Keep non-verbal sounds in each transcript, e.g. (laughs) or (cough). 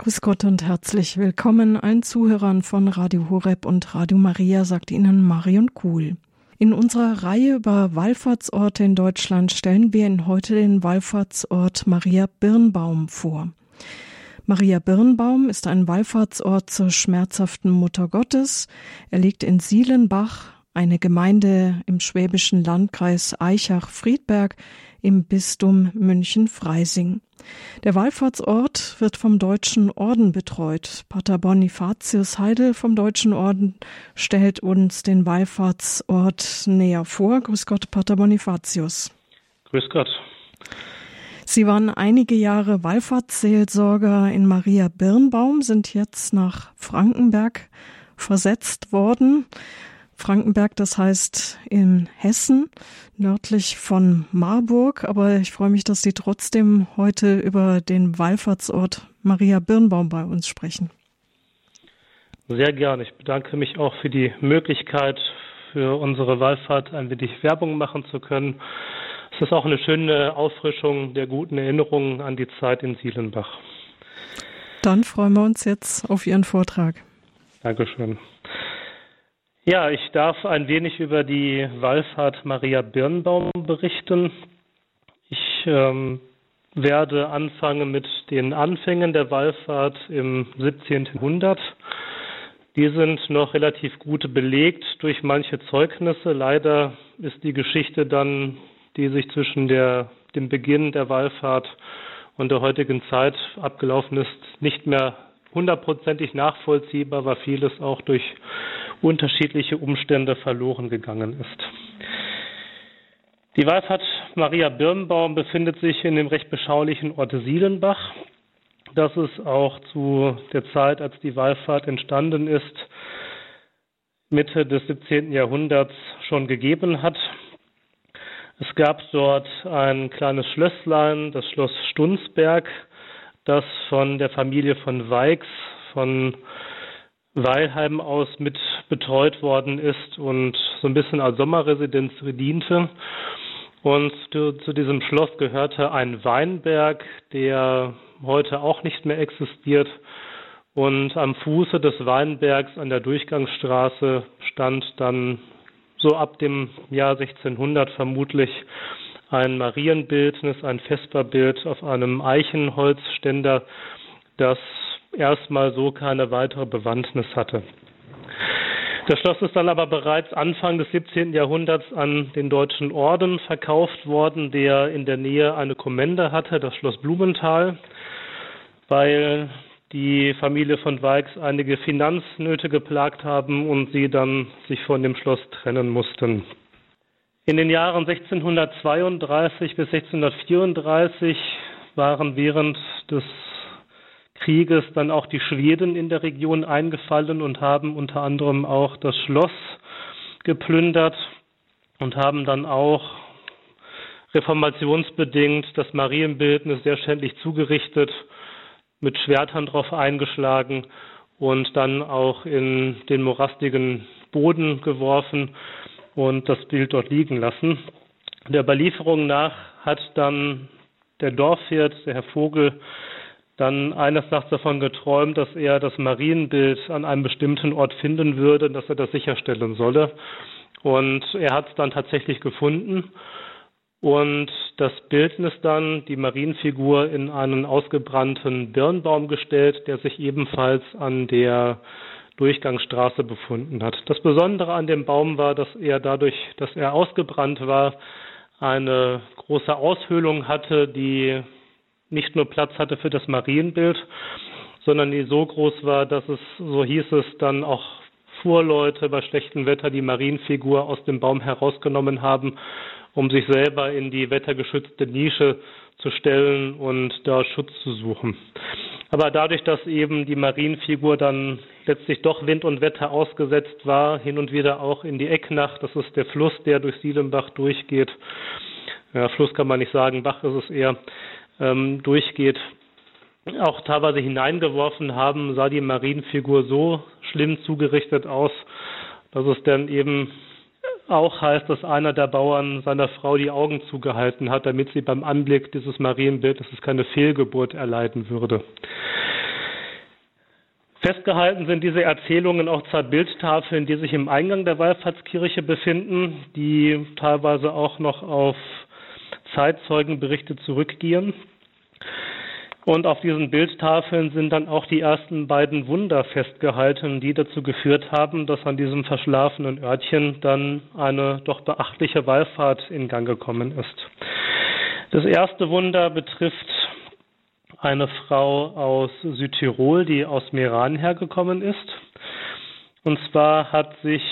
Grüß Gott und herzlich willkommen allen Zuhörern von Radio Horeb und Radio Maria, sagt Ihnen Marion Kuhl. In unserer Reihe über Wallfahrtsorte in Deutschland stellen wir Ihnen heute den Wallfahrtsort Maria Birnbaum vor. Maria Birnbaum ist ein Wallfahrtsort zur schmerzhaften Mutter Gottes. Er liegt in Sielenbach, eine Gemeinde im schwäbischen Landkreis Eichach-Friedberg im Bistum München-Freising. Der Wallfahrtsort wird vom Deutschen Orden betreut. Pater Bonifatius Heidel vom Deutschen Orden stellt uns den Wallfahrtsort näher vor. Grüß Gott, Pater Bonifatius. Grüß Gott. Sie waren einige Jahre Wallfahrtsseelsorger in Maria Birnbaum, sind jetzt nach Frankenberg versetzt worden. Frankenberg, das heißt in Hessen, nördlich von Marburg. Aber ich freue mich, dass Sie trotzdem heute über den Wallfahrtsort Maria Birnbaum bei uns sprechen. Sehr gerne. Ich bedanke mich auch für die Möglichkeit, für unsere Wallfahrt ein wenig Werbung machen zu können. Es ist auch eine schöne Auffrischung der guten Erinnerungen an die Zeit in Sielenbach. Dann freuen wir uns jetzt auf Ihren Vortrag. Dankeschön. Ja, ich darf ein wenig über die Wallfahrt Maria Birnbaum berichten. Ich ähm, werde anfangen mit den Anfängen der Wallfahrt im 17. Jahrhundert. Die sind noch relativ gut belegt durch manche Zeugnisse. Leider ist die Geschichte dann, die sich zwischen der, dem Beginn der Wallfahrt und der heutigen Zeit abgelaufen ist, nicht mehr hundertprozentig nachvollziehbar, weil vieles auch durch unterschiedliche Umstände verloren gegangen ist. Die Wallfahrt Maria Birnbaum befindet sich in dem recht beschaulichen Ort Sielenbach. Das es auch zu der Zeit, als die Wallfahrt entstanden ist, Mitte des 17. Jahrhunderts schon gegeben hat. Es gab dort ein kleines Schlösslein, das Schloss Stunsberg, das von der Familie von Weix von Weilheim aus mit betreut worden ist und so ein bisschen als Sommerresidenz diente. Und zu, zu, diesem Schloss gehörte ein Weinberg, der heute auch nicht mehr existiert. Und am Fuße des Weinbergs an der Durchgangsstraße stand dann so ab dem Jahr 1600 vermutlich ein Marienbildnis, ein Vesperbild auf einem Eichenholzständer, das erstmal so keine weitere Bewandtnis hatte. Das Schloss ist dann aber bereits Anfang des 17. Jahrhunderts an den Deutschen Orden verkauft worden, der in der Nähe eine Kommende hatte, das Schloss Blumenthal, weil die Familie von Weix einige Finanznöte geplagt haben und sie dann sich von dem Schloss trennen mussten. In den Jahren 1632 bis 1634 waren während des Krieges dann auch die Schweden in der Region eingefallen und haben unter anderem auch das Schloss geplündert und haben dann auch reformationsbedingt das Marienbildnis sehr schändlich zugerichtet, mit Schwertern drauf eingeschlagen und dann auch in den morastigen Boden geworfen und das Bild dort liegen lassen. Der Überlieferung nach hat dann der Dorfwirt, der Herr Vogel, dann eines Nachts davon geträumt, dass er das Marienbild an einem bestimmten Ort finden würde, dass er das sicherstellen solle. Und er hat es dann tatsächlich gefunden und das Bildnis dann, die Marienfigur, in einen ausgebrannten Birnbaum gestellt, der sich ebenfalls an der Durchgangsstraße befunden hat. Das Besondere an dem Baum war, dass er dadurch, dass er ausgebrannt war, eine große Aushöhlung hatte, die nicht nur Platz hatte für das Marienbild, sondern die so groß war, dass es, so hieß es, dann auch Fuhrleute bei schlechtem Wetter die Marienfigur aus dem Baum herausgenommen haben, um sich selber in die wettergeschützte Nische zu stellen und da Schutz zu suchen. Aber dadurch, dass eben die Marienfigur dann letztlich doch Wind und Wetter ausgesetzt war, hin und wieder auch in die Ecknacht, das ist der Fluss, der durch Sielenbach durchgeht. Ja, Fluss kann man nicht sagen, Bach ist es eher ähm, durchgeht, auch teilweise hineingeworfen haben, sah die Marienfigur so schlimm zugerichtet aus, dass es dann eben auch heißt, dass einer der Bauern seiner Frau die Augen zugehalten hat, damit sie beim Anblick dieses Marienbildes keine Fehlgeburt erleiden würde. Festgehalten sind diese Erzählungen auch zwei Bildtafeln, die sich im Eingang der Wallfahrtskirche befinden, die teilweise auch noch auf Zeitzeugenberichte zurückgehen. Und auf diesen Bildtafeln sind dann auch die ersten beiden Wunder festgehalten, die dazu geführt haben, dass an diesem verschlafenen Örtchen dann eine doch beachtliche Wallfahrt in Gang gekommen ist. Das erste Wunder betrifft eine Frau aus Südtirol, die aus Meran hergekommen ist. Und zwar hat sich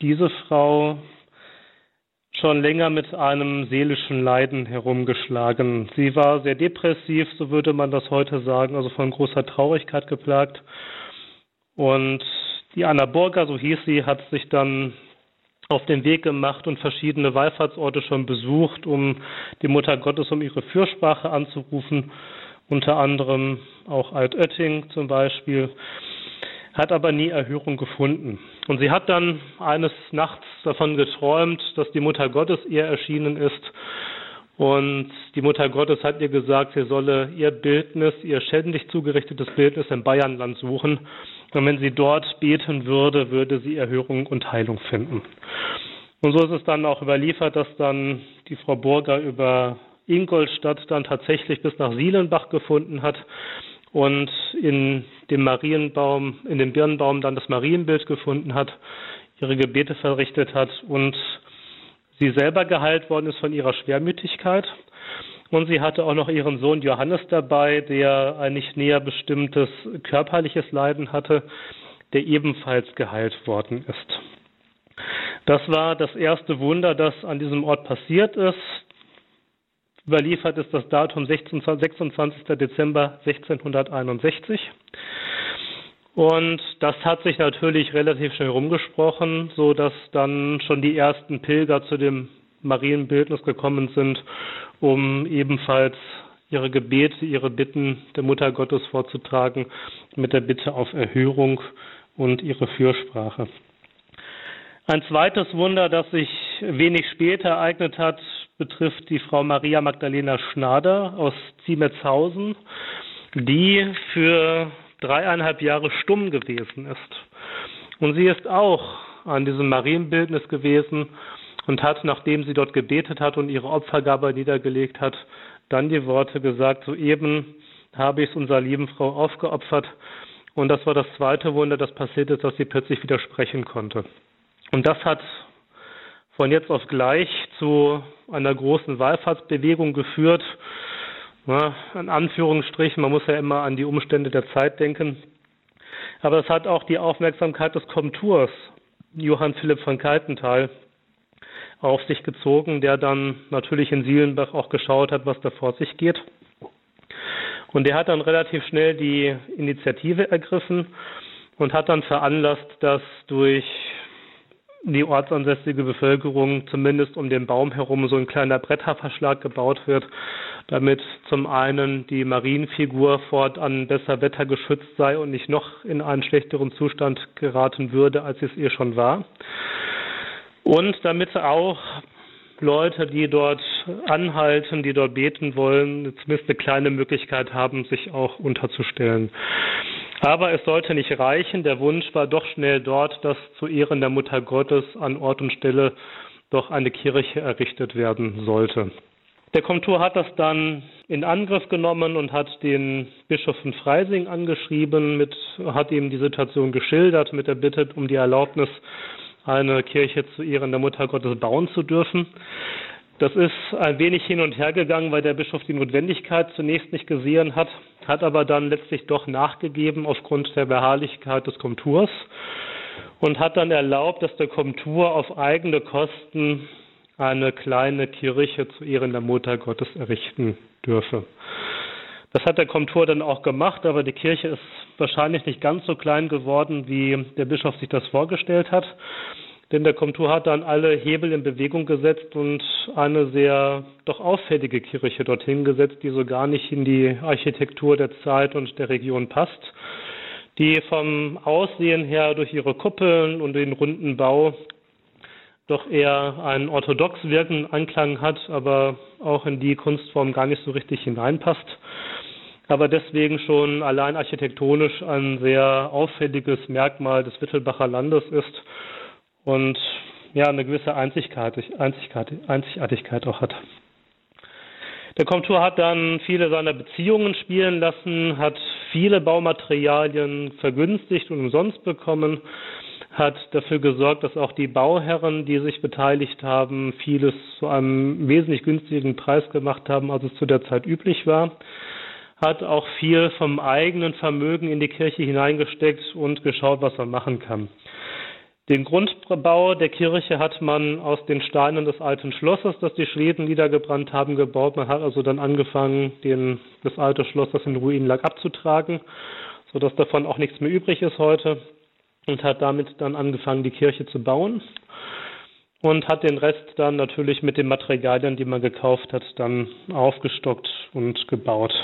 diese Frau schon länger mit einem seelischen Leiden herumgeschlagen. Sie war sehr depressiv, so würde man das heute sagen, also von großer Traurigkeit geplagt. Und die Anna Burger, so hieß sie, hat sich dann auf den Weg gemacht und verschiedene Wallfahrtsorte schon besucht, um die Mutter Gottes um ihre Fürsprache anzurufen, unter anderem auch Altötting zum Beispiel hat aber nie Erhörung gefunden. Und sie hat dann eines Nachts davon geträumt, dass die Mutter Gottes ihr erschienen ist. Und die Mutter Gottes hat ihr gesagt, sie solle ihr Bildnis, ihr schändlich zugerichtetes Bildnis im Bayernland suchen. Und wenn sie dort beten würde, würde sie Erhörung und Heilung finden. Und so ist es dann auch überliefert, dass dann die Frau Burger über Ingolstadt dann tatsächlich bis nach Sielenbach gefunden hat und in dem Marienbaum, in dem Birnbaum dann das Marienbild gefunden hat, ihre Gebete verrichtet hat und sie selber geheilt worden ist von ihrer Schwermütigkeit. Und sie hatte auch noch ihren Sohn Johannes dabei, der ein nicht näher bestimmtes körperliches Leiden hatte, der ebenfalls geheilt worden ist. Das war das erste Wunder, das an diesem Ort passiert ist. Überliefert ist das Datum 26. Dezember 1661. Und das hat sich natürlich relativ schnell rumgesprochen, so dass dann schon die ersten Pilger zu dem Marienbildnis gekommen sind, um ebenfalls ihre Gebete, ihre Bitten der Mutter Gottes vorzutragen, mit der Bitte auf Erhörung und ihre Fürsprache. Ein zweites Wunder, das sich wenig später ereignet hat, betrifft die Frau Maria Magdalena Schnader aus Ziemetshausen, die für dreieinhalb Jahre stumm gewesen ist. Und sie ist auch an diesem Marienbildnis gewesen und hat, nachdem sie dort gebetet hat und ihre Opfergabe niedergelegt hat, dann die Worte gesagt, soeben habe ich es unserer lieben Frau aufgeopfert. Und das war das zweite Wunder, das passiert ist, dass sie plötzlich widersprechen konnte. Und das hat von jetzt auf gleich zu einer großen Wallfahrtsbewegung geführt. Ja, in Anführungsstrichen, man muss ja immer an die Umstände der Zeit denken. Aber es hat auch die Aufmerksamkeit des Komturs, Johann Philipp von Kaltenthal, auf sich gezogen, der dann natürlich in Sielenbach auch geschaut hat, was da vor sich geht. Und der hat dann relativ schnell die Initiative ergriffen und hat dann veranlasst, dass durch die ortsansässige Bevölkerung zumindest um den Baum herum so ein kleiner Bretterverschlag gebaut wird, damit zum einen die Marienfigur fortan besser wettergeschützt sei und nicht noch in einen schlechteren Zustand geraten würde, als es ihr schon war. Und damit auch Leute, die dort anhalten, die dort beten wollen, zumindest eine kleine Möglichkeit haben, sich auch unterzustellen. Aber es sollte nicht reichen. Der Wunsch war doch schnell dort, dass zu Ehren der Mutter Gottes an Ort und Stelle doch eine Kirche errichtet werden sollte. Der Komtur hat das dann in Angriff genommen und hat den Bischof von Freising angeschrieben, mit, hat ihm die Situation geschildert mit der Bitte um die Erlaubnis, eine Kirche zu Ehren der Mutter Gottes bauen zu dürfen. Das ist ein wenig hin und her gegangen, weil der Bischof die Notwendigkeit zunächst nicht gesehen hat, hat aber dann letztlich doch nachgegeben aufgrund der Beharrlichkeit des Komturs und hat dann erlaubt, dass der Komtur auf eigene Kosten eine kleine Kirche zu Ehren der Mutter Gottes errichten dürfe. Das hat der Komtur dann auch gemacht, aber die Kirche ist wahrscheinlich nicht ganz so klein geworden, wie der Bischof sich das vorgestellt hat. Denn der Komtur hat dann alle Hebel in Bewegung gesetzt und eine sehr doch auffällige Kirche dorthin gesetzt, die so gar nicht in die Architektur der Zeit und der Region passt, die vom Aussehen her durch ihre Kuppeln und den runden Bau doch eher einen orthodox wirkenden Anklang hat, aber auch in die Kunstform gar nicht so richtig hineinpasst. aber deswegen schon allein architektonisch ein sehr auffälliges Merkmal des Wittelbacher Landes ist und ja eine gewisse Einzigartigkeit auch hat. Der Komtur hat dann viele seiner Beziehungen spielen lassen, hat viele Baumaterialien vergünstigt und umsonst bekommen, hat dafür gesorgt, dass auch die Bauherren, die sich beteiligt haben, vieles zu einem wesentlich günstigen Preis gemacht haben, als es zu der Zeit üblich war, hat auch viel vom eigenen Vermögen in die Kirche hineingesteckt und geschaut, was man machen kann. Den Grundbau der Kirche hat man aus den Steinen des alten Schlosses, das die Schweden niedergebrannt haben, gebaut. Man hat also dann angefangen, den, das alte Schloss, das in Ruinen lag, abzutragen, sodass davon auch nichts mehr übrig ist heute und hat damit dann angefangen, die Kirche zu bauen und hat den Rest dann natürlich mit den Materialien, die man gekauft hat, dann aufgestockt und gebaut.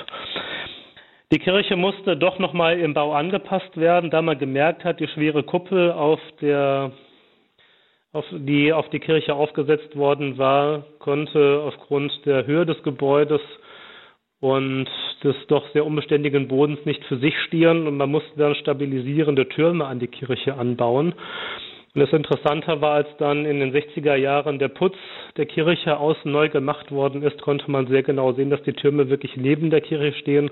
Die Kirche musste doch nochmal im Bau angepasst werden, da man gemerkt hat, die schwere Kuppel, auf der auf die auf die Kirche aufgesetzt worden war, konnte aufgrund der Höhe des Gebäudes und des doch sehr unbeständigen Bodens nicht für sich stieren und man musste dann stabilisierende Türme an die Kirche anbauen. Und das Interessante war, als dann in den 60er Jahren der Putz der Kirche außen neu gemacht worden ist, konnte man sehr genau sehen, dass die Türme wirklich neben der Kirche stehen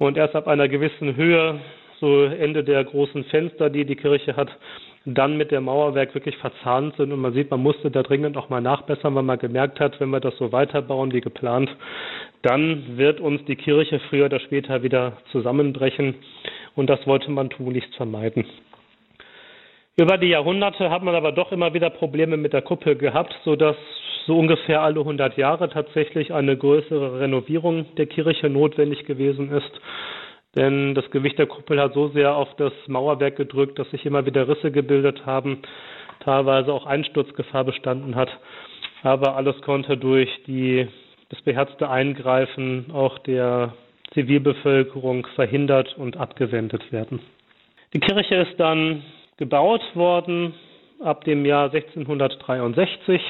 und erst ab einer gewissen Höhe, so Ende der großen Fenster, die die Kirche hat, dann mit dem Mauerwerk wirklich verzahnt sind. Und man sieht, man musste da dringend auch mal nachbessern, weil man gemerkt hat, wenn wir das so weiterbauen wie geplant, dann wird uns die Kirche früher oder später wieder zusammenbrechen. Und das wollte man tunlichst vermeiden. Über die Jahrhunderte hat man aber doch immer wieder Probleme mit der Kuppel gehabt, sodass so ungefähr alle 100 Jahre tatsächlich eine größere Renovierung der Kirche notwendig gewesen ist. Denn das Gewicht der Kuppel hat so sehr auf das Mauerwerk gedrückt, dass sich immer wieder Risse gebildet haben, teilweise auch Einsturzgefahr bestanden hat. Aber alles konnte durch die, das beherzte Eingreifen auch der Zivilbevölkerung verhindert und abgewendet werden. Die Kirche ist dann gebaut worden ab dem Jahr 1663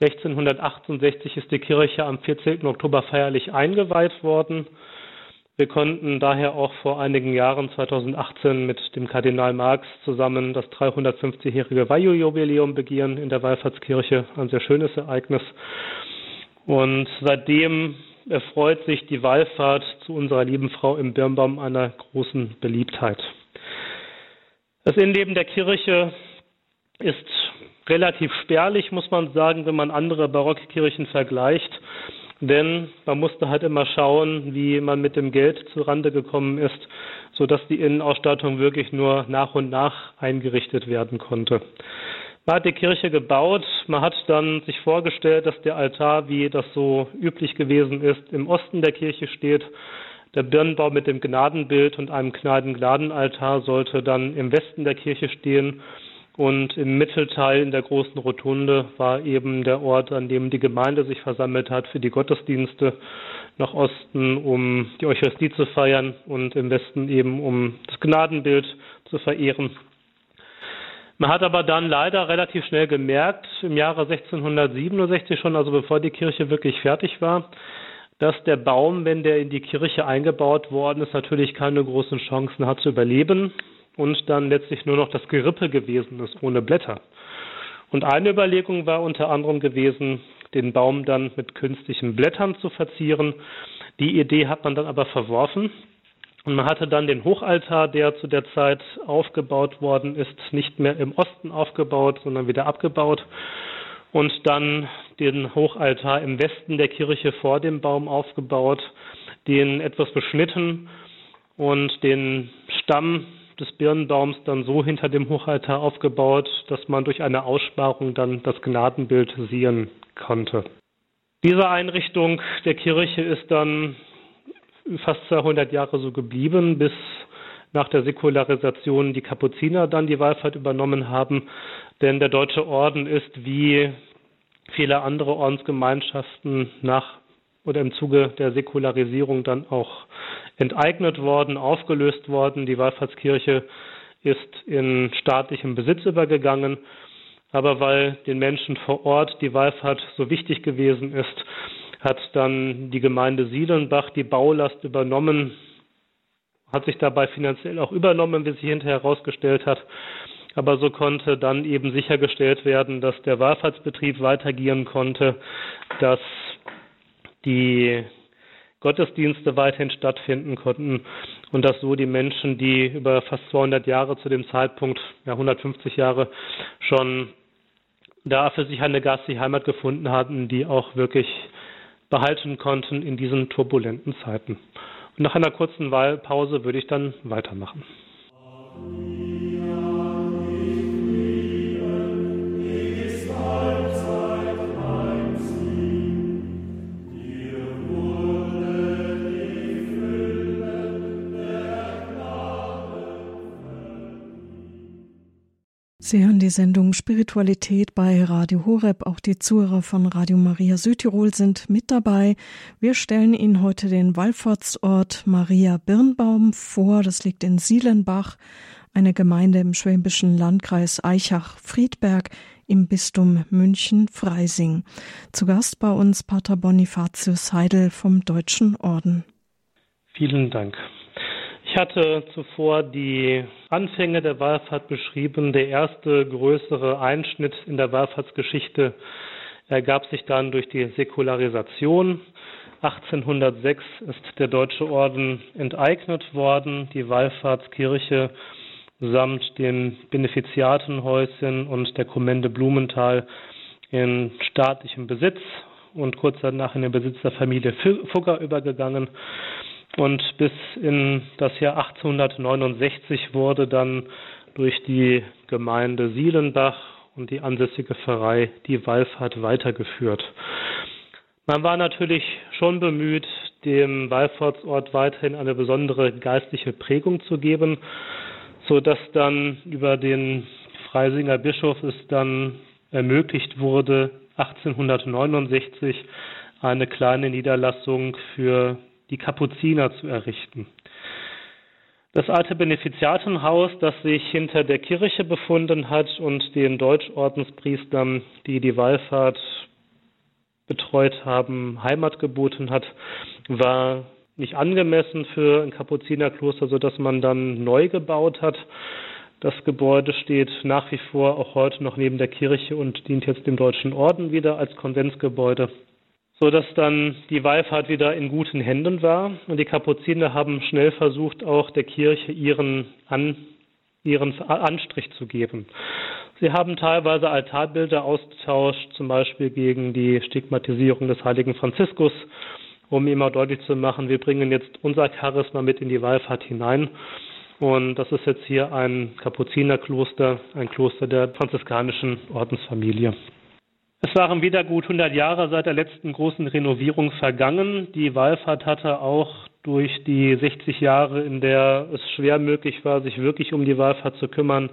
1668 ist die Kirche am 14. Oktober feierlich eingeweiht worden. Wir konnten daher auch vor einigen Jahren, 2018, mit dem Kardinal Marx zusammen das 350-jährige Weihjubiläum begehen in der Wallfahrtskirche. Ein sehr schönes Ereignis. Und seitdem erfreut sich die Wallfahrt zu unserer lieben Frau im Birnbaum einer großen Beliebtheit. Das Innenleben der Kirche ist relativ spärlich, muss man sagen, wenn man andere Barockkirchen vergleicht. Denn man musste halt immer schauen, wie man mit dem Geld zurande gekommen ist, sodass die Innenausstattung wirklich nur nach und nach eingerichtet werden konnte. Man hat die Kirche gebaut, man hat dann sich vorgestellt, dass der Altar, wie das so üblich gewesen ist, im Osten der Kirche steht. Der Birnenbau mit dem Gnadenbild und einem Gnadenaltar sollte dann im Westen der Kirche stehen und im Mittelteil in der großen Rotunde war eben der Ort, an dem die Gemeinde sich versammelt hat für die Gottesdienste. Nach Osten, um die Eucharistie zu feiern und im Westen eben, um das Gnadenbild zu verehren. Man hat aber dann leider relativ schnell gemerkt, im Jahre 1667 schon, also bevor die Kirche wirklich fertig war, dass der Baum, wenn der in die Kirche eingebaut worden ist, natürlich keine großen Chancen hat zu überleben und dann letztlich nur noch das Gerippe gewesen ist, ohne Blätter. Und eine Überlegung war unter anderem gewesen, den Baum dann mit künstlichen Blättern zu verzieren. Die Idee hat man dann aber verworfen. Und man hatte dann den Hochaltar, der zu der Zeit aufgebaut worden ist, nicht mehr im Osten aufgebaut, sondern wieder abgebaut. Und dann den Hochaltar im Westen der Kirche vor dem Baum aufgebaut, den etwas beschnitten und den Stamm des Birnenbaums dann so hinter dem Hochaltar aufgebaut, dass man durch eine Aussparung dann das Gnadenbild sehen konnte. Diese Einrichtung der Kirche ist dann fast 200 Jahre so geblieben, bis nach der Säkularisation die Kapuziner dann die Wallfahrt übernommen haben. Denn der Deutsche Orden ist wie viele andere Ordensgemeinschaften nach oder im Zuge der Säkularisierung dann auch enteignet worden, aufgelöst worden. Die Wallfahrtskirche ist in staatlichem Besitz übergegangen. Aber weil den Menschen vor Ort die Wallfahrt so wichtig gewesen ist, hat dann die Gemeinde Sielenbach die Baulast übernommen, hat sich dabei finanziell auch übernommen, wie sich hinterher herausgestellt hat. Aber so konnte dann eben sichergestellt werden, dass der Wallfahrtsbetrieb weitergehen konnte, dass die Gottesdienste weiterhin stattfinden konnten und dass so die Menschen, die über fast 200 Jahre zu dem Zeitpunkt, ja 150 Jahre schon da für sich eine geistige Heimat gefunden hatten, die auch wirklich behalten konnten in diesen turbulenten Zeiten. Nach einer kurzen Wahlpause würde ich dann weitermachen. Sie hören die Sendung Spiritualität bei Radio Horeb. Auch die Zuhörer von Radio Maria Südtirol sind mit dabei. Wir stellen Ihnen heute den Wallfahrtsort Maria Birnbaum vor. Das liegt in Sielenbach, eine Gemeinde im schwäbischen Landkreis Eichach-Friedberg im Bistum München-Freising. Zu Gast bei uns Pater Bonifatius Heidel vom Deutschen Orden. Vielen Dank. Ich hatte zuvor die Anfänge der Wallfahrt beschrieben. Der erste größere Einschnitt in der Wallfahrtsgeschichte ergab sich dann durch die Säkularisation. 1806 ist der Deutsche Orden enteignet worden, die Wallfahrtskirche samt den Benefiziatenhäuschen und der Kommende Blumenthal in staatlichem Besitz und kurz danach in den Besitz der Familie Fugger übergegangen. Und bis in das Jahr 1869 wurde dann durch die Gemeinde Sielenbach und die ansässige Pfarrei die Wallfahrt weitergeführt. Man war natürlich schon bemüht, dem Wallfahrtsort weiterhin eine besondere geistliche Prägung zu geben, so dass dann über den Freisinger Bischof es dann ermöglicht wurde, 1869 eine kleine Niederlassung für die Kapuziner zu errichten. Das alte Benefiziatenhaus, das sich hinter der Kirche befunden hat und den Deutschordenspriestern, die die Wallfahrt betreut haben, Heimat geboten hat, war nicht angemessen für ein Kapuzinerkloster, sodass man dann neu gebaut hat. Das Gebäude steht nach wie vor auch heute noch neben der Kirche und dient jetzt dem Deutschen Orden wieder als Konventsgebäude so dass dann die Wallfahrt wieder in guten Händen war. Und die Kapuziner haben schnell versucht, auch der Kirche ihren, An, ihren Anstrich zu geben. Sie haben teilweise Altarbilder ausgetauscht, zum Beispiel gegen die Stigmatisierung des heiligen Franziskus, um immer deutlich zu machen, wir bringen jetzt unser Charisma mit in die Wallfahrt hinein. Und das ist jetzt hier ein Kapuzinerkloster, ein Kloster der franziskanischen Ordensfamilie. Es waren wieder gut 100 Jahre seit der letzten großen Renovierung vergangen. Die Wallfahrt hatte auch durch die 60 Jahre, in der es schwer möglich war, sich wirklich um die Wallfahrt zu kümmern,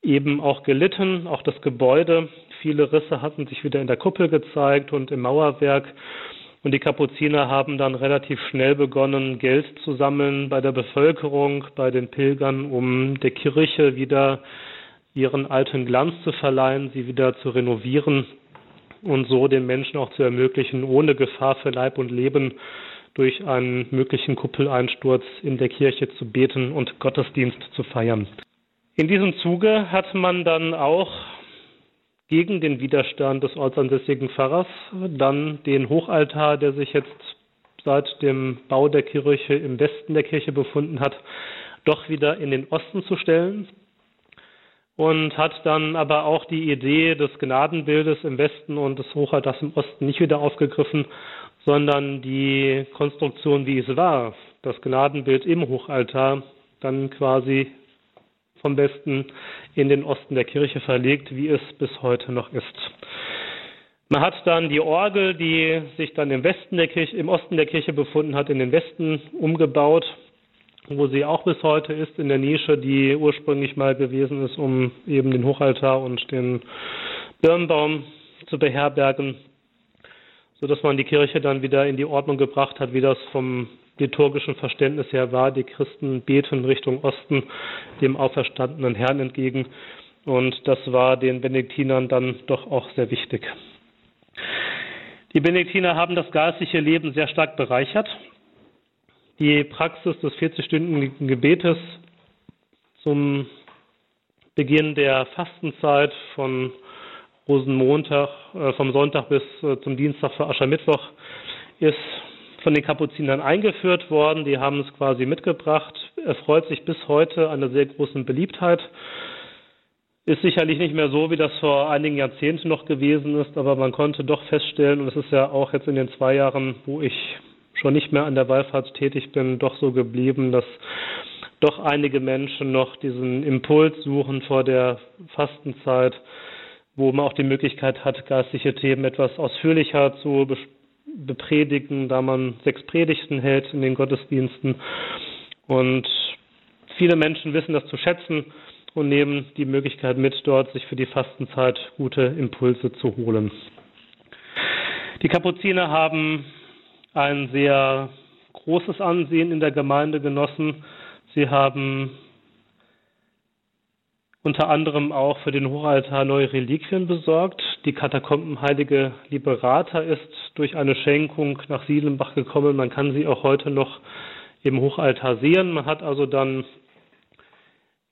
eben auch gelitten. Auch das Gebäude, viele Risse hatten sich wieder in der Kuppel gezeigt und im Mauerwerk. Und die Kapuziner haben dann relativ schnell begonnen, Geld zu sammeln bei der Bevölkerung, bei den Pilgern, um der Kirche wieder ihren alten Glanz zu verleihen, sie wieder zu renovieren und so den Menschen auch zu ermöglichen, ohne Gefahr für Leib und Leben durch einen möglichen Kuppeleinsturz in der Kirche zu beten und Gottesdienst zu feiern. In diesem Zuge hat man dann auch gegen den Widerstand des ortsansässigen Pfarrers dann den Hochaltar, der sich jetzt seit dem Bau der Kirche im Westen der Kirche befunden hat, doch wieder in den Osten zu stellen und hat dann aber auch die Idee des Gnadenbildes im Westen und des Hochaltars im Osten nicht wieder aufgegriffen, sondern die Konstruktion, wie es war, das Gnadenbild im Hochaltar, dann quasi vom Westen in den Osten der Kirche verlegt, wie es bis heute noch ist. Man hat dann die Orgel, die sich dann im Westen der Kirche, im Osten der Kirche befunden hat, in den Westen umgebaut wo sie auch bis heute ist, in der Nische, die ursprünglich mal gewesen ist, um eben den Hochaltar und den Birnbaum zu beherbergen, sodass man die Kirche dann wieder in die Ordnung gebracht hat, wie das vom liturgischen Verständnis her war. Die Christen beten Richtung Osten dem auferstandenen Herrn entgegen und das war den Benediktinern dann doch auch sehr wichtig. Die Benediktiner haben das geistliche Leben sehr stark bereichert. Die Praxis des 40-stündigen Gebetes zum Beginn der Fastenzeit von Rosenmontag, äh, vom Sonntag bis äh, zum Dienstag für Aschermittwoch ist von den Kapuzinern eingeführt worden. Die haben es quasi mitgebracht. Er freut sich bis heute einer sehr großen Beliebtheit. Ist sicherlich nicht mehr so, wie das vor einigen Jahrzehnten noch gewesen ist, aber man konnte doch feststellen, und es ist ja auch jetzt in den zwei Jahren, wo ich schon nicht mehr an der Wallfahrt tätig bin, doch so geblieben, dass doch einige Menschen noch diesen Impuls suchen vor der Fastenzeit, wo man auch die Möglichkeit hat, geistliche Themen etwas ausführlicher zu bepredigen, da man sechs Predigten hält in den Gottesdiensten. Und viele Menschen wissen das zu schätzen und nehmen die Möglichkeit mit, dort sich für die Fastenzeit gute Impulse zu holen. Die Kapuziner haben ein sehr großes Ansehen in der Gemeinde genossen. Sie haben unter anderem auch für den Hochaltar neue Reliquien besorgt. Die Katakombenheilige Liberata ist durch eine Schenkung nach Sielenbach gekommen. Man kann sie auch heute noch im Hochaltar sehen. Man hat also dann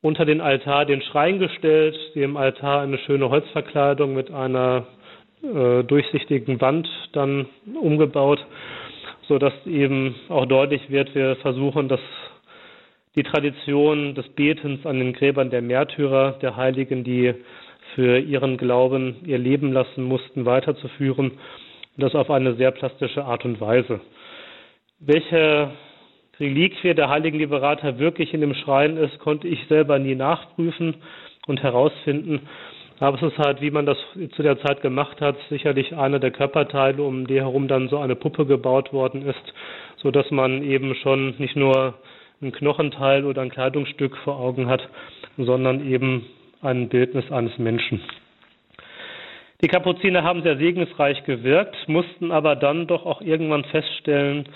unter den Altar den Schrein gestellt, dem Altar eine schöne Holzverkleidung mit einer äh, durchsichtigen Wand dann umgebaut, so dass eben auch deutlich wird, wir versuchen, dass die Tradition des Betens an den Gräbern der Märtyrer, der Heiligen, die für ihren Glauben ihr Leben lassen mussten, weiterzuführen. Das auf eine sehr plastische Art und Weise. Welche Reliquie der Heiligen Liberata wirklich in dem Schrein ist, konnte ich selber nie nachprüfen und herausfinden. Aber es ist halt, wie man das zu der Zeit gemacht hat, sicherlich einer der Körperteile, um die herum dann so eine Puppe gebaut worden ist, so dass man eben schon nicht nur ein Knochenteil oder ein Kleidungsstück vor Augen hat, sondern eben ein Bildnis eines Menschen. Die Kapuziner haben sehr segensreich gewirkt, mussten aber dann doch auch irgendwann feststellen,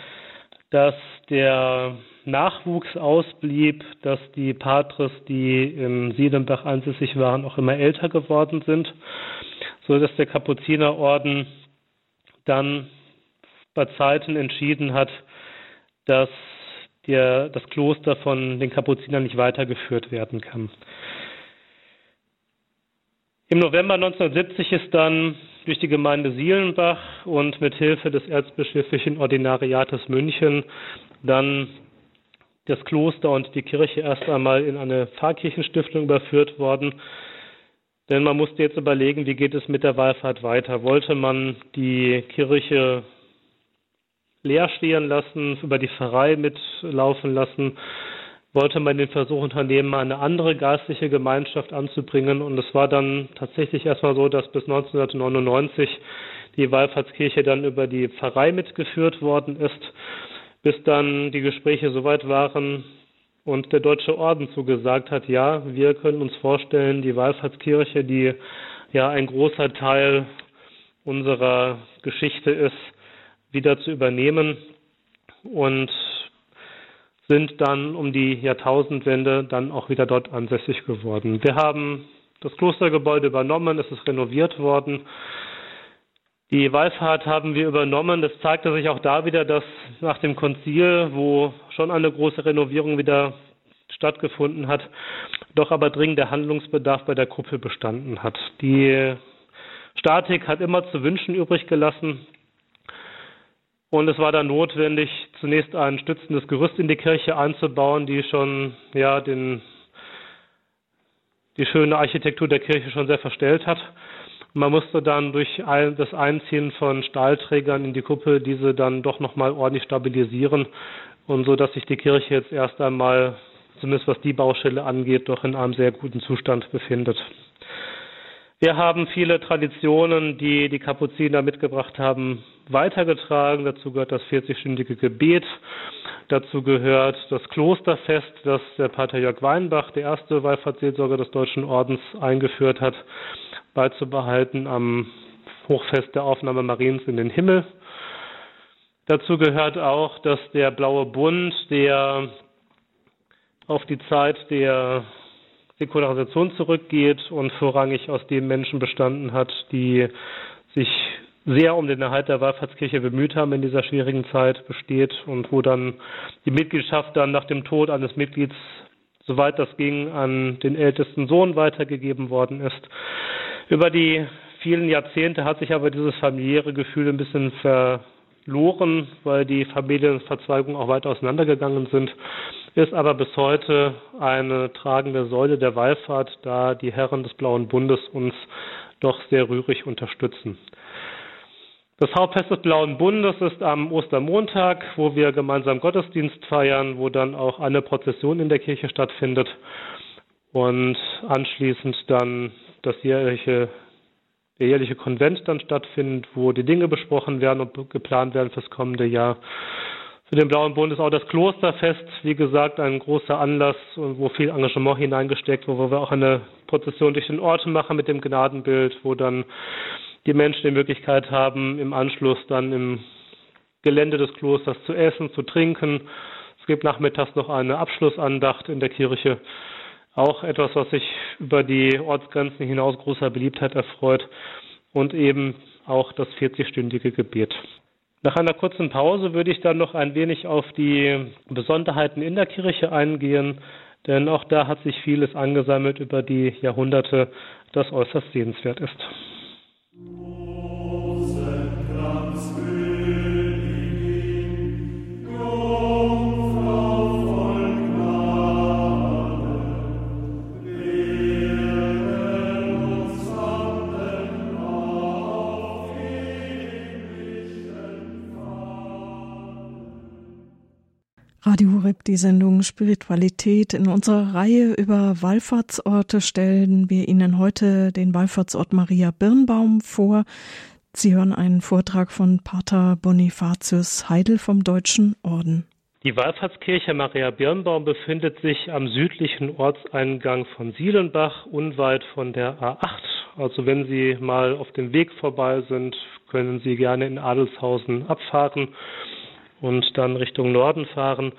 dass der Nachwuchs ausblieb, dass die Patres, die im Siedenbach ansässig waren, auch immer älter geworden sind, so dass der Kapuzinerorden dann bei Zeiten entschieden hat, dass der, das Kloster von den Kapuzinern nicht weitergeführt werden kann. Im November 1970 ist dann durch die Gemeinde Sielenbach und mit Hilfe des erzbischöflichen Ordinariates München dann das Kloster und die Kirche erst einmal in eine Pfarrkirchenstiftung überführt worden. Denn man musste jetzt überlegen, wie geht es mit der Wallfahrt weiter? Wollte man die Kirche leer stehen lassen, über die Pfarrei mitlaufen lassen, wollte man den Versuch unternehmen, eine andere geistliche Gemeinschaft anzubringen. Und es war dann tatsächlich erstmal so, dass bis 1999 die Wallfahrtskirche dann über die Pfarrei mitgeführt worden ist, bis dann die Gespräche soweit waren und der Deutsche Orden zugesagt hat, ja, wir können uns vorstellen, die Wallfahrtskirche, die ja ein großer Teil unserer Geschichte ist, wieder zu übernehmen und sind dann um die Jahrtausendwende dann auch wieder dort ansässig geworden. Wir haben das Klostergebäude übernommen, es ist renoviert worden. Die Wallfahrt haben wir übernommen. Das zeigte sich auch da wieder, dass nach dem Konzil, wo schon eine große Renovierung wieder stattgefunden hat, doch aber dringender Handlungsbedarf bei der Gruppe bestanden hat. Die Statik hat immer zu wünschen übrig gelassen. Und es war dann notwendig, zunächst ein stützendes Gerüst in die Kirche einzubauen, die schon ja den die schöne Architektur der Kirche schon sehr verstellt hat. Man musste dann durch das Einziehen von Stahlträgern in die Kuppel diese dann doch nochmal ordentlich stabilisieren und so, dass sich die Kirche jetzt erst einmal, zumindest was die Baustelle angeht, doch in einem sehr guten Zustand befindet. Wir haben viele Traditionen, die die Kapuziner mitgebracht haben, weitergetragen. Dazu gehört das 40-stündige Gebet. Dazu gehört das Klosterfest, das der Pater Jörg Weinbach, der erste Wallfahrtsseelsorger des Deutschen Ordens, eingeführt hat, beizubehalten am Hochfest der Aufnahme Mariens in den Himmel. Dazu gehört auch, dass der Blaue Bund, der auf die Zeit der Säkularisation zurückgeht und vorrangig aus den Menschen bestanden hat, die sich sehr um den Erhalt der Wallfahrtskirche bemüht haben in dieser schwierigen Zeit besteht und wo dann die Mitgliedschaft dann nach dem Tod eines Mitglieds, soweit das ging, an den ältesten Sohn weitergegeben worden ist. Über die vielen Jahrzehnte hat sich aber dieses familiäre Gefühl ein bisschen verloren, weil die Familienverzweigungen auch weiter auseinandergegangen sind, ist aber bis heute eine tragende Säule der Wallfahrt, da die Herren des Blauen Bundes uns doch sehr rührig unterstützen. Das Hauptfest des Blauen Bundes ist am Ostermontag, wo wir gemeinsam Gottesdienst feiern, wo dann auch eine Prozession in der Kirche stattfindet und anschließend dann das jährliche, der jährliche Konvent dann stattfindet, wo die Dinge besprochen werden und geplant werden fürs kommende Jahr. Für den Blauen Bund ist auch das Klosterfest, wie gesagt, ein großer Anlass, wo viel Engagement hineingesteckt wird, wo wir auch eine Prozession durch den Ort machen mit dem Gnadenbild, wo dann die Menschen die Möglichkeit haben, im Anschluss dann im Gelände des Klosters zu essen, zu trinken. Es gibt nachmittags noch eine Abschlussandacht in der Kirche. Auch etwas, was sich über die Ortsgrenzen hinaus großer Beliebtheit erfreut. Und eben auch das 40-stündige Gebet. Nach einer kurzen Pause würde ich dann noch ein wenig auf die Besonderheiten in der Kirche eingehen, denn auch da hat sich vieles angesammelt über die Jahrhunderte, das äußerst sehenswert ist. Radio Horeb, die Sendung Spiritualität. In unserer Reihe über Wallfahrtsorte stellen wir Ihnen heute den Wallfahrtsort Maria Birnbaum vor. Sie hören einen Vortrag von Pater Bonifatius Heidel vom Deutschen Orden. Die Wallfahrtskirche Maria Birnbaum befindet sich am südlichen Ortseingang von Sielenbach, unweit von der A8. Also wenn Sie mal auf dem Weg vorbei sind, können Sie gerne in Adelshausen abfahren und dann Richtung Norden fahren.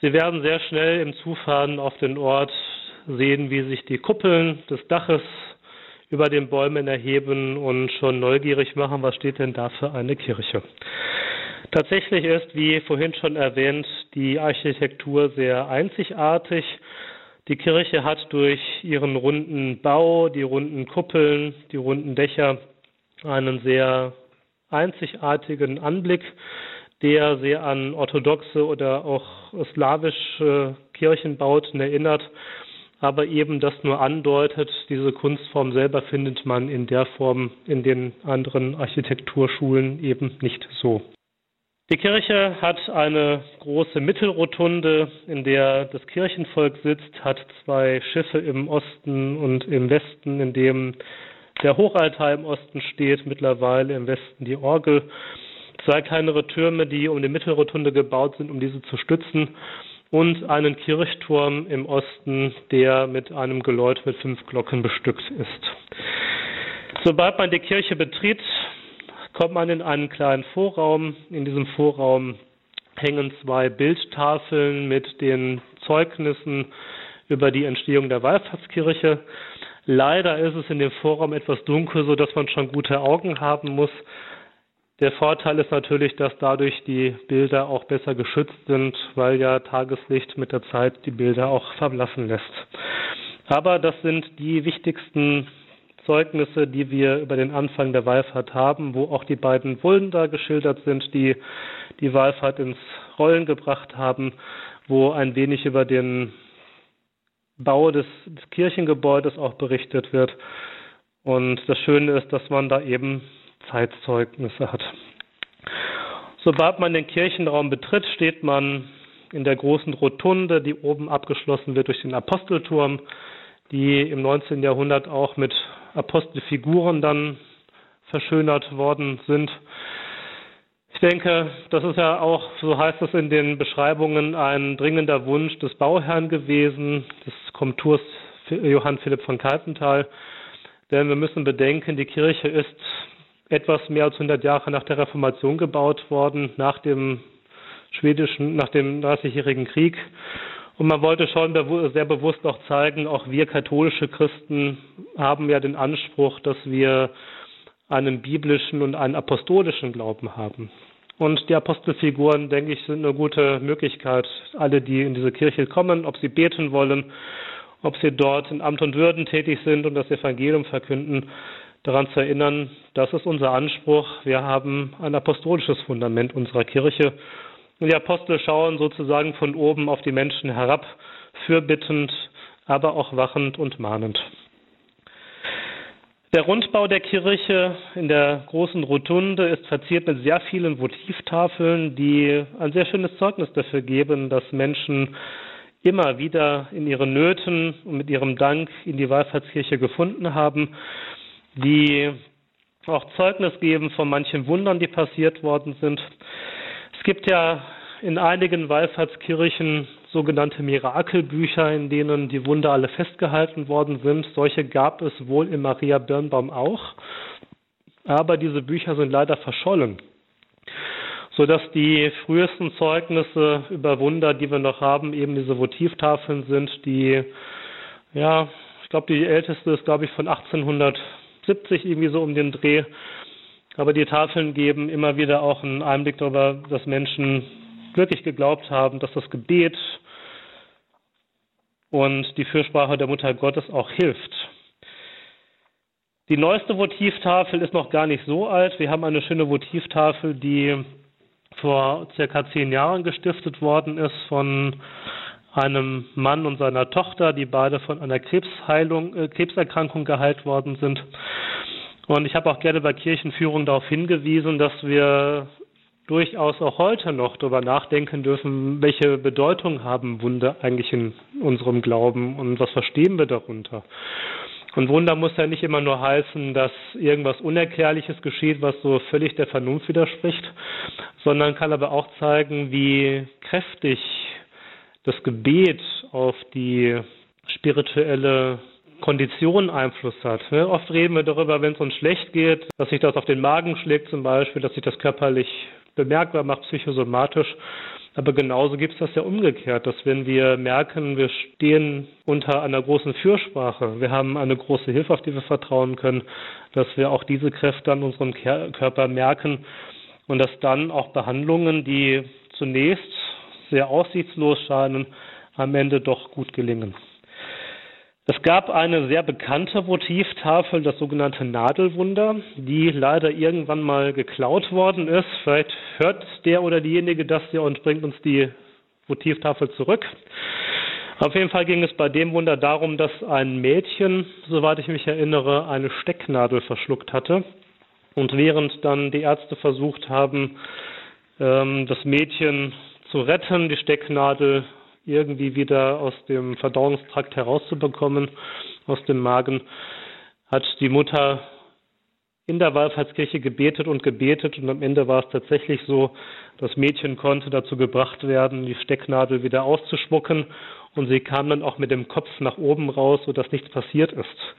Sie werden sehr schnell im Zufahren auf den Ort sehen, wie sich die Kuppeln des Daches über den Bäumen erheben und schon neugierig machen, was steht denn da für eine Kirche. Tatsächlich ist, wie vorhin schon erwähnt, die Architektur sehr einzigartig. Die Kirche hat durch ihren runden Bau, die runden Kuppeln, die runden Dächer einen sehr einzigartigen Anblick der sehr an orthodoxe oder auch slawische Kirchenbauten erinnert, aber eben das nur andeutet. Diese Kunstform selber findet man in der Form in den anderen Architekturschulen eben nicht so. Die Kirche hat eine große Mittelrotunde, in der das Kirchenvolk sitzt, hat zwei Schiffe im Osten und im Westen, in dem der Hochaltar im Osten steht, mittlerweile im Westen die Orgel zwei kleinere Türme, die um die Mittelrotunde gebaut sind, um diese zu stützen und einen Kirchturm im Osten, der mit einem Geläut mit fünf Glocken bestückt ist. Sobald man die Kirche betritt, kommt man in einen kleinen Vorraum. In diesem Vorraum hängen zwei Bildtafeln mit den Zeugnissen über die Entstehung der Wallfahrtskirche. Leider ist es in dem Vorraum etwas dunkel, so dass man schon gute Augen haben muss. Der Vorteil ist natürlich, dass dadurch die Bilder auch besser geschützt sind, weil ja Tageslicht mit der Zeit die Bilder auch verblassen lässt. Aber das sind die wichtigsten Zeugnisse, die wir über den Anfang der Wallfahrt haben, wo auch die beiden Wunder geschildert sind, die die Wallfahrt ins Rollen gebracht haben, wo ein wenig über den Bau des Kirchengebäudes auch berichtet wird. Und das Schöne ist, dass man da eben Zeitzeugnisse hat. Sobald man den Kirchenraum betritt, steht man in der großen Rotunde, die oben abgeschlossen wird durch den Apostelturm, die im 19. Jahrhundert auch mit Apostelfiguren dann verschönert worden sind. Ich denke, das ist ja auch, so heißt es in den Beschreibungen, ein dringender Wunsch des Bauherrn gewesen, des Komturs Johann Philipp von Kaltenthal. Denn wir müssen bedenken, die Kirche ist etwas mehr als 100 Jahre nach der Reformation gebaut worden, nach dem schwedischen, nach dem 30-jährigen Krieg. Und man wollte schon sehr bewusst auch zeigen, auch wir katholische Christen haben ja den Anspruch, dass wir einen biblischen und einen apostolischen Glauben haben. Und die Apostelfiguren, denke ich, sind eine gute Möglichkeit. Alle, die in diese Kirche kommen, ob sie beten wollen, ob sie dort in Amt und Würden tätig sind und das Evangelium verkünden, daran zu erinnern, das ist unser Anspruch. Wir haben ein apostolisches Fundament unserer Kirche. Und die Apostel schauen sozusagen von oben auf die Menschen herab, fürbittend, aber auch wachend und mahnend. Der Rundbau der Kirche in der großen Rotunde ist verziert mit sehr vielen Votivtafeln, die ein sehr schönes Zeugnis dafür geben, dass Menschen immer wieder in ihren Nöten und mit ihrem Dank in die Wallfahrtskirche gefunden haben, die auch Zeugnis geben von manchen Wundern, die passiert worden sind. Es gibt ja in einigen Wallfahrtskirchen sogenannte Mirakelbücher, in denen die Wunder alle festgehalten worden sind. Solche gab es wohl in Maria Birnbaum auch. Aber diese Bücher sind leider verschollen, sodass die frühesten Zeugnisse über Wunder, die wir noch haben, eben diese Votivtafeln sind, die, ja, ich glaube, die älteste ist, glaube ich, von 1870 irgendwie so um den Dreh. Aber die Tafeln geben immer wieder auch einen Einblick darüber, dass Menschen wirklich geglaubt haben, dass das Gebet und die Fürsprache der Mutter Gottes auch hilft. Die neueste Votivtafel ist noch gar nicht so alt. Wir haben eine schöne Votivtafel, die vor circa zehn Jahren gestiftet worden ist von einem Mann und seiner Tochter, die beide von einer Krebsheilung, äh, Krebserkrankung geheilt worden sind. Und ich habe auch gerne bei Kirchenführung darauf hingewiesen, dass wir durchaus auch heute noch darüber nachdenken dürfen, welche Bedeutung haben Wunder eigentlich in unserem Glauben und was verstehen wir darunter. Und Wunder muss ja nicht immer nur heißen, dass irgendwas Unerklärliches geschieht, was so völlig der Vernunft widerspricht, sondern kann aber auch zeigen, wie kräftig das Gebet auf die spirituelle Kondition Einfluss hat. Oft reden wir darüber, wenn es uns schlecht geht, dass sich das auf den Magen schlägt zum Beispiel, dass sich das körperlich bemerkbar macht, psychosomatisch. Aber genauso gibt es das ja umgekehrt, dass wenn wir merken, wir stehen unter einer großen Fürsprache, wir haben eine große Hilfe, auf die wir vertrauen können, dass wir auch diese Kräfte an unserem Körper merken und dass dann auch Behandlungen, die zunächst sehr aussichtslos scheinen, am Ende doch gut gelingen. Es gab eine sehr bekannte Votivtafel, das sogenannte Nadelwunder, die leider irgendwann mal geklaut worden ist. Vielleicht hört der oder diejenige das hier und bringt uns die Votivtafel zurück. Auf jeden Fall ging es bei dem Wunder darum, dass ein Mädchen, soweit ich mich erinnere, eine Stecknadel verschluckt hatte. Und während dann die Ärzte versucht haben, ähm, das Mädchen zu retten, die Stecknadel irgendwie wieder aus dem Verdauungstrakt herauszubekommen, aus dem Magen, hat die Mutter in der Wallfahrtskirche gebetet und gebetet und am Ende war es tatsächlich so, das Mädchen konnte dazu gebracht werden, die Stecknadel wieder auszuspucken und sie kam dann auch mit dem Kopf nach oben raus, sodass nichts passiert ist.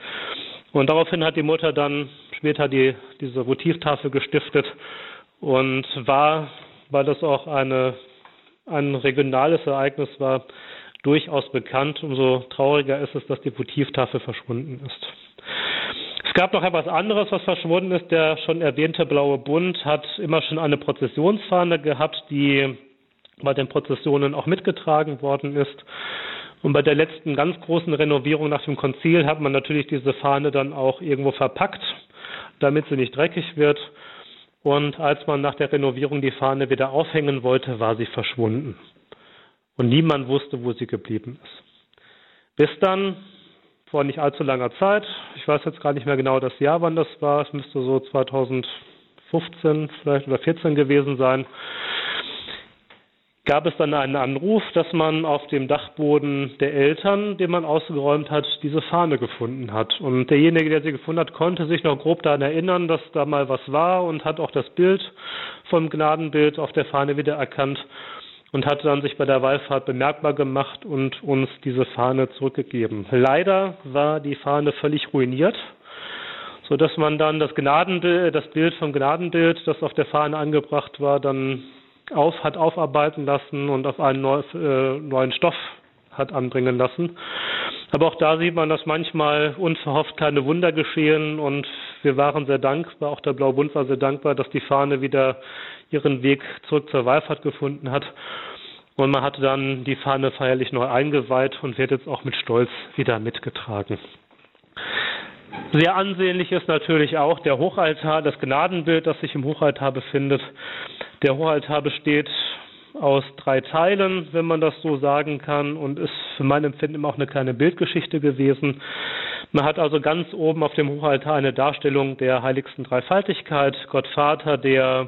Und daraufhin hat die Mutter dann später die, diese Votivtafel gestiftet und war, weil das auch eine ein regionales Ereignis war, durchaus bekannt. Umso trauriger ist es, dass die Votivtafel verschwunden ist. Es gab noch etwas anderes, was verschwunden ist. Der schon erwähnte Blaue Bund hat immer schon eine Prozessionsfahne gehabt, die bei den Prozessionen auch mitgetragen worden ist. Und bei der letzten ganz großen Renovierung nach dem Konzil hat man natürlich diese Fahne dann auch irgendwo verpackt, damit sie nicht dreckig wird. Und als man nach der Renovierung die Fahne wieder aufhängen wollte, war sie verschwunden. Und niemand wusste, wo sie geblieben ist. Bis dann, vor nicht allzu langer Zeit, ich weiß jetzt gar nicht mehr genau das Jahr, wann das war, es müsste so 2015 vielleicht oder 14 gewesen sein, gab es dann einen Anruf, dass man auf dem Dachboden der Eltern, den man ausgeräumt hat, diese Fahne gefunden hat. Und derjenige, der sie gefunden hat, konnte sich noch grob daran erinnern, dass da mal was war und hat auch das Bild vom Gnadenbild auf der Fahne wieder erkannt und hat dann sich bei der Wallfahrt bemerkbar gemacht und uns diese Fahne zurückgegeben. Leider war die Fahne völlig ruiniert, so dass man dann das Gnadenbild, das Bild vom Gnadenbild, das auf der Fahne angebracht war, dann auf, hat aufarbeiten lassen und auf einen neu, äh, neuen Stoff hat anbringen lassen. Aber auch da sieht man, dass manchmal unverhofft keine Wunder geschehen und wir waren sehr dankbar, auch der Blaue Bund war sehr dankbar, dass die Fahne wieder ihren Weg zurück zur Wallfahrt gefunden hat. Und man hatte dann die Fahne feierlich neu eingeweiht und wird jetzt auch mit Stolz wieder mitgetragen. Sehr ansehnlich ist natürlich auch der Hochaltar, das Gnadenbild, das sich im Hochaltar befindet. Der Hochaltar besteht aus drei Teilen, wenn man das so sagen kann, und ist für mein Empfinden auch eine kleine Bildgeschichte gewesen. Man hat also ganz oben auf dem Hochaltar eine Darstellung der heiligsten Dreifaltigkeit, Gott Vater, der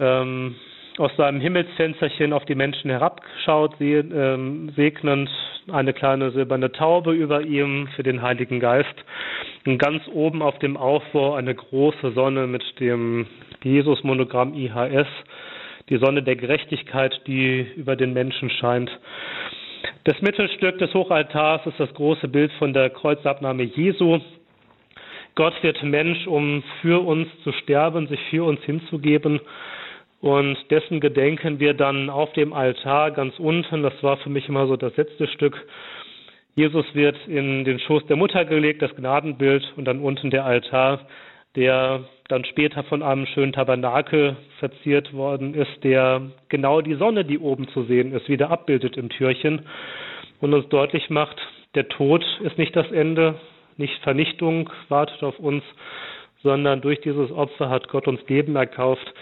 ähm, aus seinem Himmelsfensterchen auf die Menschen herabschaut, ähm, segnend eine kleine silberne Taube über ihm für den Heiligen Geist. Und ganz oben auf dem Aufbau eine große Sonne mit dem Jesus-Monogramm IHS, die Sonne der Gerechtigkeit, die über den Menschen scheint. Das Mittelstück des Hochaltars ist das große Bild von der Kreuzabnahme Jesu. Gott wird Mensch, um für uns zu sterben, sich für uns hinzugeben. Und dessen gedenken wir dann auf dem Altar ganz unten. Das war für mich immer so das letzte Stück. Jesus wird in den Schoß der Mutter gelegt, das Gnadenbild und dann unten der Altar, der dann später von einem schönen Tabernakel verziert worden ist, der genau die Sonne, die oben zu sehen ist, wieder abbildet im Türchen und uns deutlich macht, der Tod ist nicht das Ende, nicht Vernichtung wartet auf uns, sondern durch dieses Opfer hat Gott uns Leben erkauft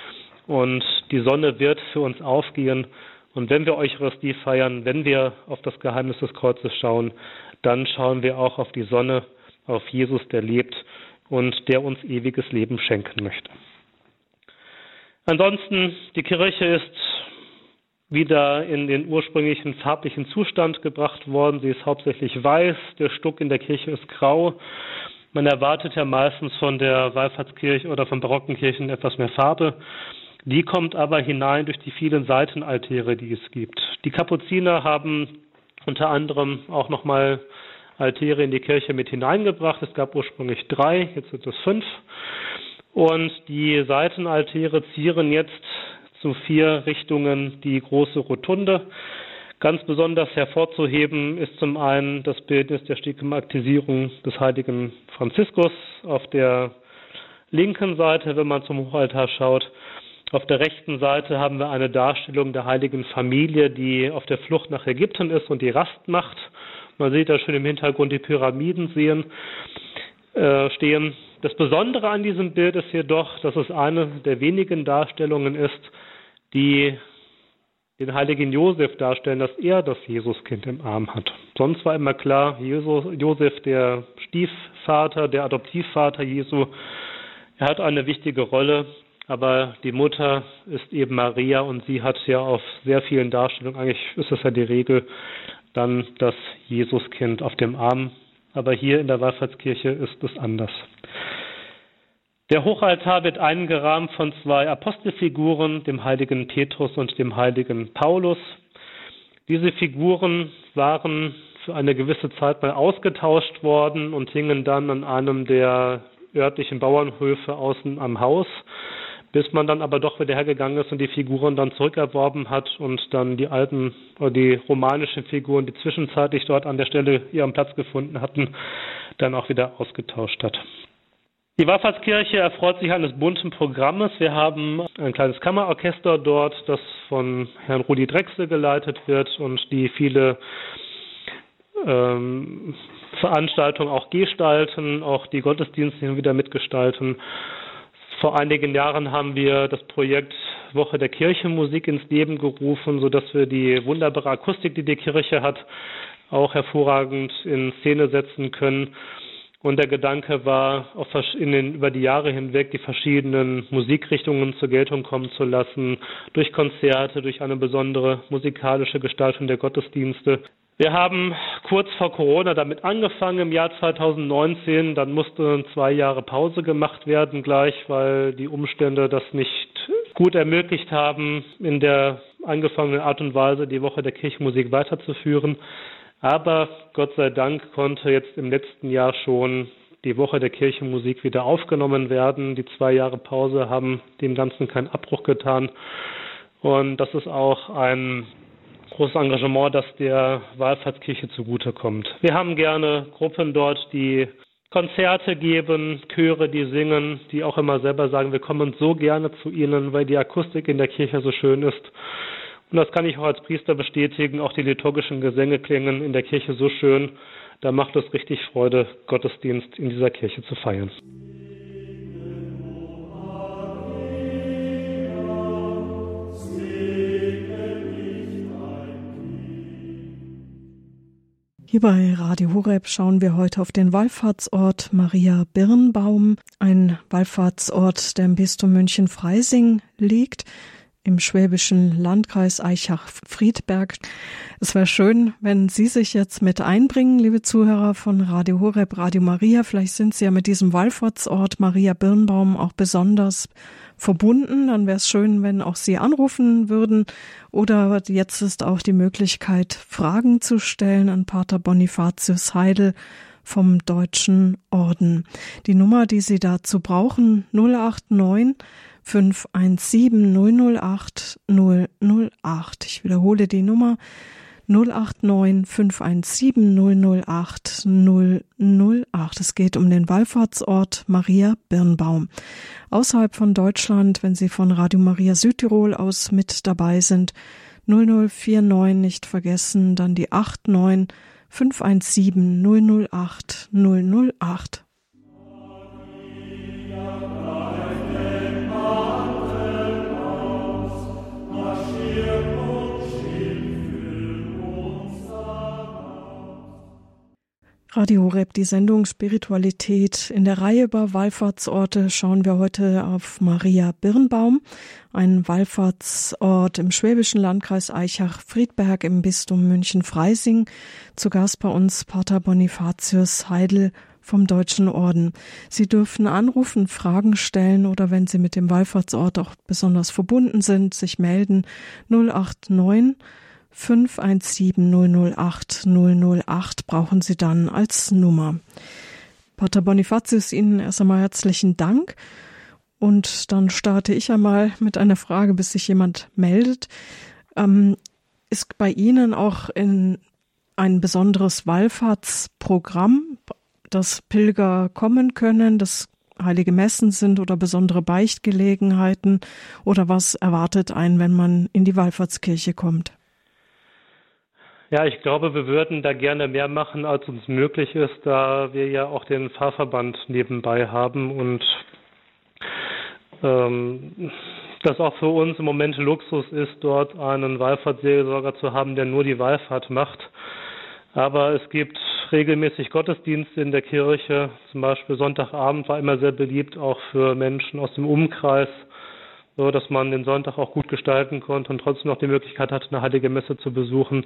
und die Sonne wird für uns aufgehen. Und wenn wir Eucharistie feiern, wenn wir auf das Geheimnis des Kreuzes schauen, dann schauen wir auch auf die Sonne, auf Jesus, der lebt und der uns ewiges Leben schenken möchte. Ansonsten, die Kirche ist wieder in den ursprünglichen farblichen Zustand gebracht worden. Sie ist hauptsächlich weiß, der Stuck in der Kirche ist grau. Man erwartet ja meistens von der Wallfahrtskirche oder von barocken Kirchen etwas mehr Farbe. Die kommt aber hinein durch die vielen Seitenaltäre, die es gibt. Die Kapuziner haben unter anderem auch nochmal Altäre in die Kirche mit hineingebracht. Es gab ursprünglich drei, jetzt sind es fünf. Und die Seitenaltäre zieren jetzt zu vier Richtungen die große Rotunde. Ganz besonders hervorzuheben ist zum einen das Bildnis der Stigmatisierung des heiligen Franziskus auf der linken Seite, wenn man zum Hochaltar schaut. Auf der rechten Seite haben wir eine Darstellung der heiligen Familie, die auf der Flucht nach Ägypten ist und die Rast macht. Man sieht da schön im Hintergrund die Pyramiden sehen, äh, stehen. Das Besondere an diesem Bild ist jedoch, dass es eine der wenigen Darstellungen ist, die den heiligen Josef darstellen, dass er das Jesuskind im Arm hat. Sonst war immer klar, Jesus, Josef, der Stiefvater, der Adoptivvater Jesu, er hat eine wichtige Rolle aber die Mutter ist eben Maria und sie hat ja auf sehr vielen Darstellungen, eigentlich ist das ja die Regel, dann das Jesuskind auf dem Arm. Aber hier in der Wallfahrtskirche ist es anders. Der Hochaltar wird eingerahmt von zwei Apostelfiguren, dem heiligen Petrus und dem heiligen Paulus. Diese Figuren waren für eine gewisse Zeit mal ausgetauscht worden und hingen dann an einem der örtlichen Bauernhöfe außen am Haus bis man dann aber doch wieder hergegangen ist und die Figuren dann zurückerworben hat und dann die alten oder die romanischen Figuren, die zwischenzeitlich dort an der Stelle ihren Platz gefunden hatten, dann auch wieder ausgetauscht hat. Die Wallfahrtskirche erfreut sich eines bunten Programmes. Wir haben ein kleines Kammerorchester dort, das von Herrn Rudi Drechsel geleitet wird und die viele ähm, Veranstaltungen auch gestalten, auch die Gottesdienste wieder mitgestalten. Vor einigen Jahren haben wir das Projekt Woche der Kirchenmusik ins Leben gerufen, sodass wir die wunderbare Akustik, die die Kirche hat, auch hervorragend in Szene setzen können. Und der Gedanke war, den, über die Jahre hinweg die verschiedenen Musikrichtungen zur Geltung kommen zu lassen, durch Konzerte, durch eine besondere musikalische Gestaltung der Gottesdienste. Wir haben kurz vor Corona damit angefangen im Jahr 2019. Dann musste zwei Jahre Pause gemacht werden gleich, weil die Umstände das nicht gut ermöglicht haben, in der angefangenen Art und Weise die Woche der Kirchenmusik weiterzuführen. Aber Gott sei Dank konnte jetzt im letzten Jahr schon die Woche der Kirchenmusik wieder aufgenommen werden. Die zwei Jahre Pause haben dem Ganzen keinen Abbruch getan. Und das ist auch ein großes Engagement, das der Wallfahrtskirche zugutekommt. Wir haben gerne Gruppen dort, die Konzerte geben, Chöre, die singen, die auch immer selber sagen, wir kommen so gerne zu ihnen, weil die Akustik in der Kirche so schön ist. Und das kann ich auch als Priester bestätigen. Auch die liturgischen Gesänge klingen in der Kirche so schön. Da macht es richtig Freude, Gottesdienst in dieser Kirche zu feiern. Hier bei Radio Horeb schauen wir heute auf den Wallfahrtsort Maria Birnbaum, ein Wallfahrtsort, der im Bistum München-Freising liegt im schwäbischen Landkreis Eichach-Friedberg. Es wäre schön, wenn Sie sich jetzt mit einbringen, liebe Zuhörer von Radio Horeb, Radio Maria. Vielleicht sind Sie ja mit diesem Wallfahrtsort Maria Birnbaum auch besonders verbunden. Dann wäre es schön, wenn auch Sie anrufen würden. Oder jetzt ist auch die Möglichkeit, Fragen zu stellen an Pater Bonifatius Heidel vom Deutschen Orden. Die Nummer, die Sie dazu brauchen, 089 517 008 008. Ich wiederhole die Nummer 089 517 008 008. Es geht um den Wallfahrtsort Maria Birnbaum. Außerhalb von Deutschland, wenn Sie von Radio Maria Südtirol aus mit dabei sind, 0049 nicht vergessen, dann die 89 517 008 008. Radio Horeb, die Sendung Spiritualität. In der Reihe über Wallfahrtsorte schauen wir heute auf Maria Birnbaum, ein Wallfahrtsort im schwäbischen Landkreis Eichach-Friedberg im Bistum München-Freising. Zu Gast bei uns Pater Bonifatius Heidel vom Deutschen Orden. Sie dürfen anrufen, Fragen stellen oder wenn Sie mit dem Wallfahrtsort auch besonders verbunden sind, sich melden 089 517 008 008 brauchen Sie dann als Nummer. Pater Bonifatius, Ihnen erst einmal herzlichen Dank. Und dann starte ich einmal mit einer Frage, bis sich jemand meldet. Ähm, ist bei Ihnen auch in ein besonderes Wallfahrtsprogramm, dass Pilger kommen können, dass heilige Messen sind oder besondere Beichtgelegenheiten? Oder was erwartet einen, wenn man in die Wallfahrtskirche kommt? Ja, ich glaube, wir würden da gerne mehr machen, als uns möglich ist, da wir ja auch den Fahrverband nebenbei haben und ähm, das auch für uns im Moment Luxus ist, dort einen Wallfahrtsseelsorger zu haben, der nur die Wallfahrt macht. Aber es gibt regelmäßig Gottesdienste in der Kirche. Zum Beispiel Sonntagabend war immer sehr beliebt, auch für Menschen aus dem Umkreis so dass man den Sonntag auch gut gestalten konnte und trotzdem noch die Möglichkeit hatte, eine heilige Messe zu besuchen.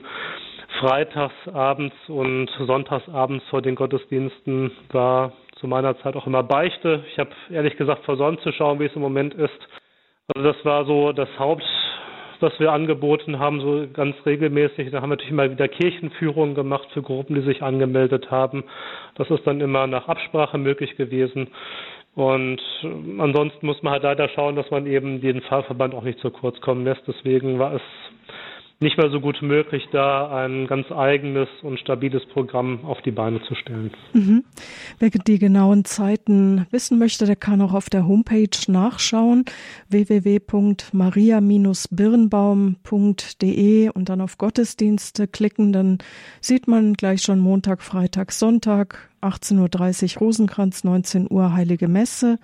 Freitagsabends und sonntagsabends vor den Gottesdiensten war zu meiner Zeit auch immer Beichte. Ich habe ehrlich gesagt versäumt zu schauen, wie es im Moment ist. Also das war so das Haupt, was wir angeboten haben, so ganz regelmäßig. Da haben wir natürlich immer wieder Kirchenführungen gemacht für Gruppen, die sich angemeldet haben. Das ist dann immer nach Absprache möglich gewesen. Und äh, ansonsten muss man halt leider schauen, dass man eben den Fahrverband auch nicht zu kurz kommen lässt. Deswegen war es nicht mehr so gut möglich, da ein ganz eigenes und stabiles Programm auf die Beine zu stellen. Mhm. Wer die genauen Zeiten wissen möchte, der kann auch auf der Homepage nachschauen www.maria-birnbaum.de und dann auf Gottesdienste klicken, dann sieht man gleich schon Montag, Freitag, Sonntag, 18.30 Uhr Rosenkranz, 19 Uhr Heilige Messe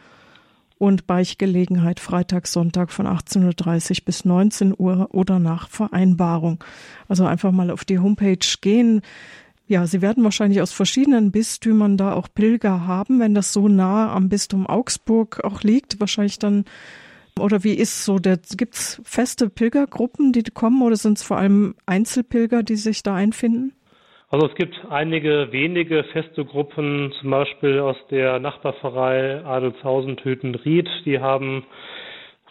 und Beichgelegenheit Freitag, Sonntag von 18.30 Uhr bis 19 Uhr oder nach Vereinbarung. Also einfach mal auf die Homepage gehen. Ja, Sie werden wahrscheinlich aus verschiedenen Bistümern da auch Pilger haben, wenn das so nah am Bistum Augsburg auch liegt. Wahrscheinlich dann, oder wie ist so, gibt es feste Pilgergruppen, die kommen oder sind es vor allem Einzelpilger, die sich da einfinden? Also es gibt einige wenige feste Gruppen, zum Beispiel aus der Nachbarpfarrei Adelshausen-Töten-Ried. Die haben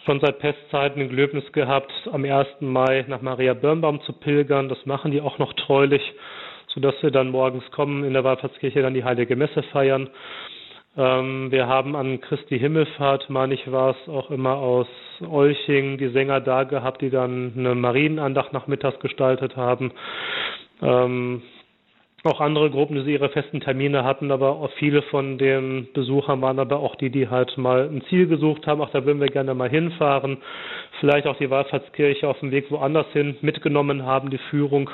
schon seit Pestzeiten ein Gelöbnis gehabt, am 1. Mai nach Maria Birnbaum zu pilgern. Das machen die auch noch treulich, sodass wir dann morgens kommen, in der Wallfahrtskirche dann die Heilige Messe feiern. Ähm, wir haben an Christi Himmelfahrt, meine ich, war es auch immer aus Olching die Sänger da gehabt, die dann eine Marienandacht nachmittags gestaltet haben. Ähm, auch andere Gruppen, die ihre festen Termine hatten, aber viele von den Besuchern waren aber auch die, die halt mal ein Ziel gesucht haben. Ach, da würden wir gerne mal hinfahren. Vielleicht auch die Wallfahrtskirche auf dem Weg woanders hin mitgenommen haben, die Führung.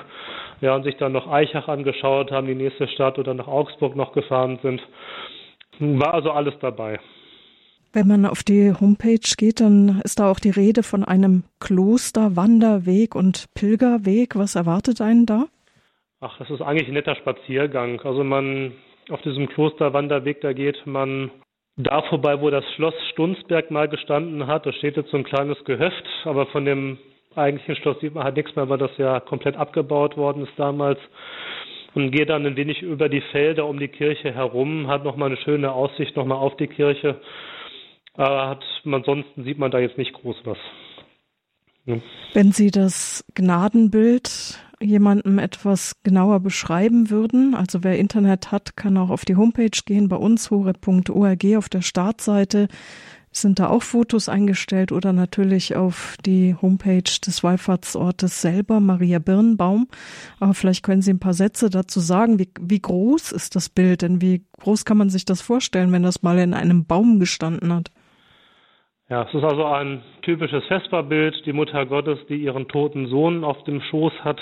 Ja, und sich dann noch Eichach angeschaut haben, die nächste Stadt oder nach Augsburg noch gefahren sind. War also alles dabei. Wenn man auf die Homepage geht, dann ist da auch die Rede von einem Klosterwanderweg und Pilgerweg. Was erwartet einen da? Ach, das ist eigentlich ein netter Spaziergang. Also man auf diesem Klosterwanderweg, da geht man da vorbei, wo das Schloss Stunsberg mal gestanden hat. Da steht jetzt so ein kleines Gehöft, aber von dem eigentlichen Schloss sieht man halt nichts mehr, weil das ja komplett abgebaut worden ist damals. Und geht dann ein wenig über die Felder um die Kirche herum, hat nochmal eine schöne Aussicht nochmal auf die Kirche. Aber hat ansonsten sieht man da jetzt nicht groß was. Ja. Wenn Sie das Gnadenbild jemandem etwas genauer beschreiben würden, also wer Internet hat, kann auch auf die Homepage gehen, bei uns hore.org auf der Startseite sind da auch Fotos eingestellt oder natürlich auf die Homepage des Wallfahrtsortes selber, Maria Birnbaum. Aber vielleicht können Sie ein paar Sätze dazu sagen. Wie, wie groß ist das Bild? Denn wie groß kann man sich das vorstellen, wenn das mal in einem Baum gestanden hat? Ja, es ist also ein typisches Vesperbild, die Mutter Gottes, die ihren toten Sohn auf dem Schoß hat.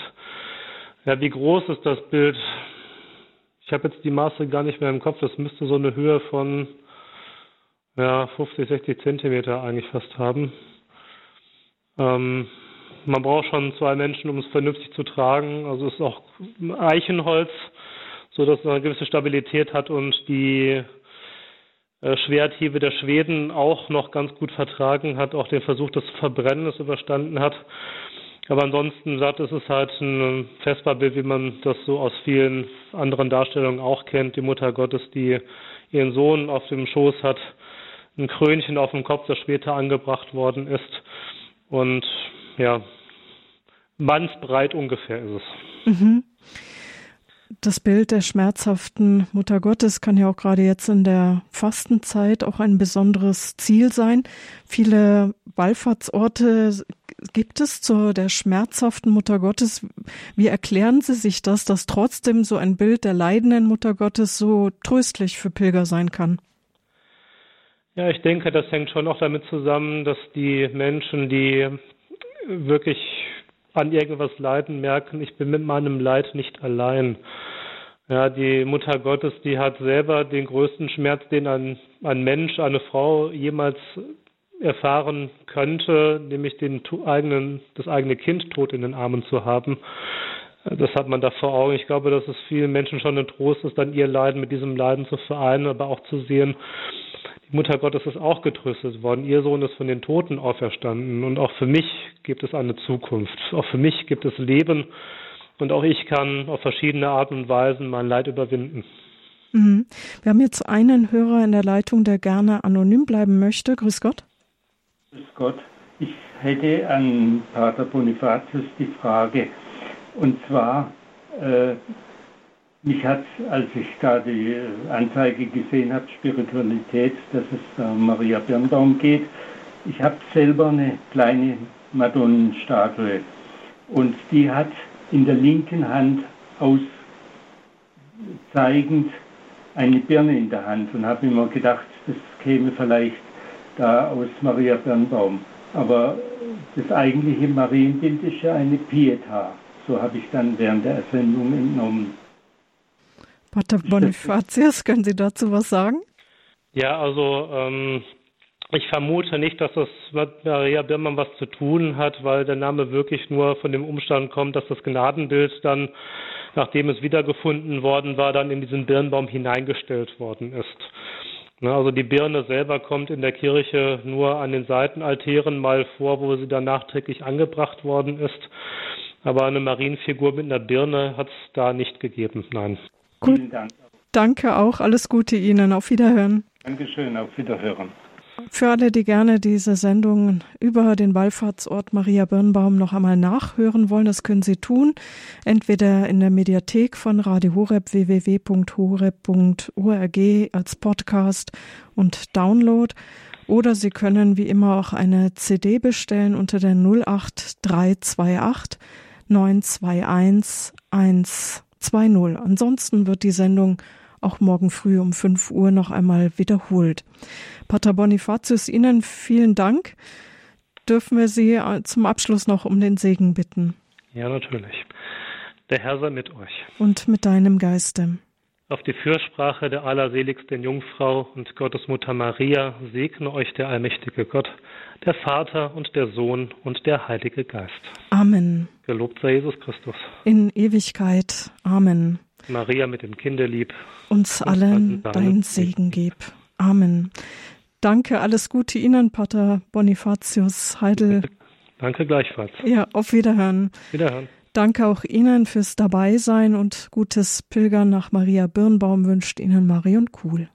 Ja, wie groß ist das Bild? Ich habe jetzt die Maße gar nicht mehr im Kopf. Das müsste so eine Höhe von ja, 50, 60 Zentimeter eigentlich fast haben. Ähm, man braucht schon zwei Menschen, um es vernünftig zu tragen. Also es ist auch Eichenholz, so dass es eine gewisse Stabilität hat und die äh, Schwerthiebe der Schweden auch noch ganz gut vertragen hat, auch den Versuch des Verbrennens überstanden hat. Aber ansonsten sagt es ist halt ein Vesperbild, wie man das so aus vielen anderen Darstellungen auch kennt. Die Mutter Gottes, die ihren Sohn auf dem Schoß hat, ein Krönchen auf dem Kopf, das später angebracht worden ist. Und ja, mannsbreit ungefähr ist es. Mhm. Das Bild der schmerzhaften Mutter Gottes kann ja auch gerade jetzt in der Fastenzeit auch ein besonderes Ziel sein. Viele Wallfahrtsorte gibt es zu der schmerzhaften Mutter Gottes. Wie erklären Sie sich das, dass trotzdem so ein Bild der leidenden Mutter Gottes so tröstlich für Pilger sein kann? Ja, ich denke, das hängt schon auch damit zusammen, dass die Menschen, die wirklich an irgendwas leiden, merken, ich bin mit meinem Leid nicht allein. Ja, die Mutter Gottes, die hat selber den größten Schmerz, den ein, ein Mensch, eine Frau jemals erfahren könnte, nämlich den eigenen, das eigene Kind tot in den Armen zu haben. Das hat man da vor Augen. Ich glaube, dass es vielen Menschen schon ein Trost ist, dann ihr Leiden mit diesem Leiden zu vereinen, aber auch zu sehen, die Mutter Gottes ist auch getröstet worden. Ihr Sohn ist von den Toten auferstanden. Und auch für mich gibt es eine Zukunft. Auch für mich gibt es Leben. Und auch ich kann auf verschiedene Arten und Weisen mein Leid überwinden. Mhm. Wir haben jetzt einen Hörer in der Leitung, der gerne anonym bleiben möchte. Grüß Gott. Grüß Gott. Ich hätte an Pater Bonifatius die Frage. Und zwar, äh, mich hat, als ich da die Anzeige gesehen habe, Spiritualität, dass es äh, Maria Birnbaum geht, ich habe selber eine kleine Madonnenstatue und die hat in der linken Hand auszeigend eine Birne in der Hand und habe immer gedacht, das käme vielleicht da aus Maria Birnbaum. Aber das eigentliche Marienbild ist ja eine Pieta. So habe ich dann während der Sendung entnommen. Pater Bonifatius, (laughs) können Sie dazu was sagen? Ja, also ähm, ich vermute nicht, dass das mit Maria Birmann was zu tun hat, weil der Name wirklich nur von dem Umstand kommt, dass das Gnadenbild dann, nachdem es wiedergefunden worden war, dann in diesen Birnbaum hineingestellt worden ist. Also die Birne selber kommt in der Kirche nur an den Seitenaltären mal vor, wo sie dann nachträglich angebracht worden ist. Aber eine Marienfigur mit einer Birne hat es da nicht gegeben, nein. Gut. Vielen Dank. Danke auch. Alles Gute Ihnen. Auf Wiederhören. Dankeschön. Auf Wiederhören. Für alle, die gerne diese Sendung über den Wallfahrtsort Maria Birnbaum noch einmal nachhören wollen, das können Sie tun. Entweder in der Mediathek von Radio Horeb www.horeb.org als Podcast und Download. Oder Sie können wie immer auch eine CD bestellen unter der 08328 921 1 2.0. Ansonsten wird die Sendung auch morgen früh um 5 Uhr noch einmal wiederholt. Pater Bonifatius, Ihnen vielen Dank. Dürfen wir Sie äh, zum Abschluss noch um den Segen bitten? Ja, natürlich. Der Herr sei mit euch. Und mit deinem Geiste. Auf die Fürsprache der allerseligsten Jungfrau und Gottesmutter Maria segne euch der allmächtige Gott, der Vater und der Sohn und der Heilige Geist. Amen. Gelobt sei Jesus Christus. In Ewigkeit. Amen. Maria mit dem Kinderlieb. Uns allen dein Segen gib. Amen. Danke, alles Gute Ihnen, Pater Bonifatius Heidel. Danke gleichfalls. Ja, auf Wiederhören. Wiederhören. Danke auch Ihnen fürs Dabeisein und gutes Pilgern nach Maria Birnbaum wünscht Ihnen Marion Kuhl.